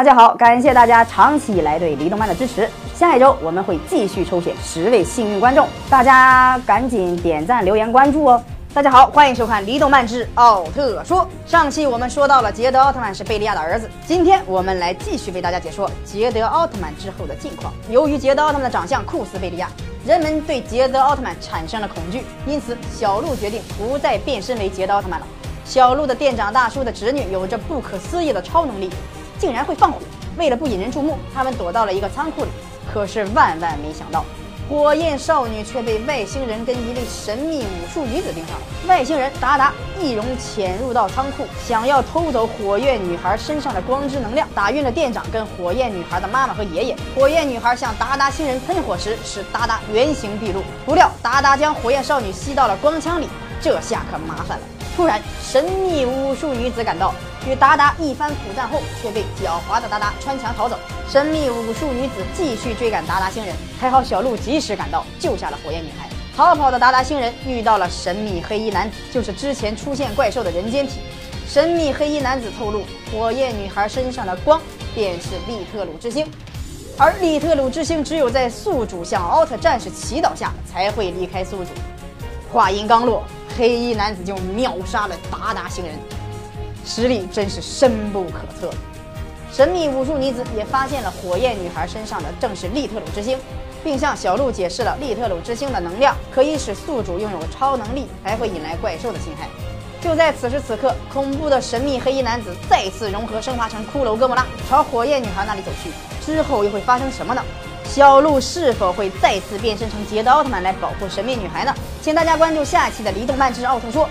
大家好，感谢大家长期以来对离动漫的支持。下一周我们会继续抽选十位幸运观众，大家赶紧点赞、留言、关注哦。大家好，欢迎收看《离动漫之奥特说》。上期我们说到了捷德奥特曼是贝利亚的儿子，今天我们来继续为大家解说捷德奥特曼之后的近况。由于捷德奥特曼的长相酷似贝利亚，人们对捷德奥特曼产生了恐惧，因此小鹿决定不再变身为捷德奥特曼了。小鹿的店长大叔的侄女有着不可思议的超能力，竟然会放火。为了不引人注目，他们躲到了一个仓库里。可是万万没想到。火焰少女却被外星人跟一位神秘武术女子盯上了。外星人达达易容潜入到仓库，想要偷走火焰女孩身上的光之能量，打晕了店长跟火焰女孩的妈妈和爷爷。火焰女孩向达达星人喷火时，使达达原形毕露。不料达达将火焰少女吸到了光枪里，这下可麻烦了。突然，神秘武术女子赶到。与达达一番苦战后，却被狡猾的达达穿墙逃走。神秘武术女子继续追赶达达星人，还好小鹿及时赶到，救下了火焰女孩。逃跑的达达星人遇到了神秘黑衣男子，就是之前出现怪兽的人间体。神秘黑衣男子透露，火焰女孩身上的光便是利特鲁之星，而利特鲁之星只有在宿主向奥特战士祈祷下才会离开宿主。话音刚落，黑衣男子就秒杀了达达星人。实力真是深不可测。神秘武术女子也发现了火焰女孩身上的正是利特鲁之星，并向小鹿解释了利特鲁之星的能量可以使宿主拥有超能力，还会引来怪兽的侵害。就在此时此刻，恐怖的神秘黑衣男子再次融合升华成骷髅哥莫拉，朝火焰女孩那里走去。之后又会发生什么呢？小鹿是否会再次变身成捷德奥特曼来保护神秘女孩呢？请大家关注下期的《离动漫之奥特说》，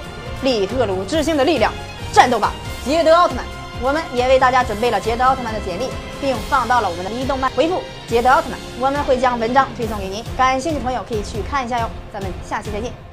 利特鲁之星的力量。战斗吧，捷德奥特曼！我们也为大家准备了捷德奥特曼的简历，并放到了我们的离动漫回复“捷德奥特曼”，我们会将文章推送给您。感兴趣的朋友可以去看一下哟。咱们下期再见。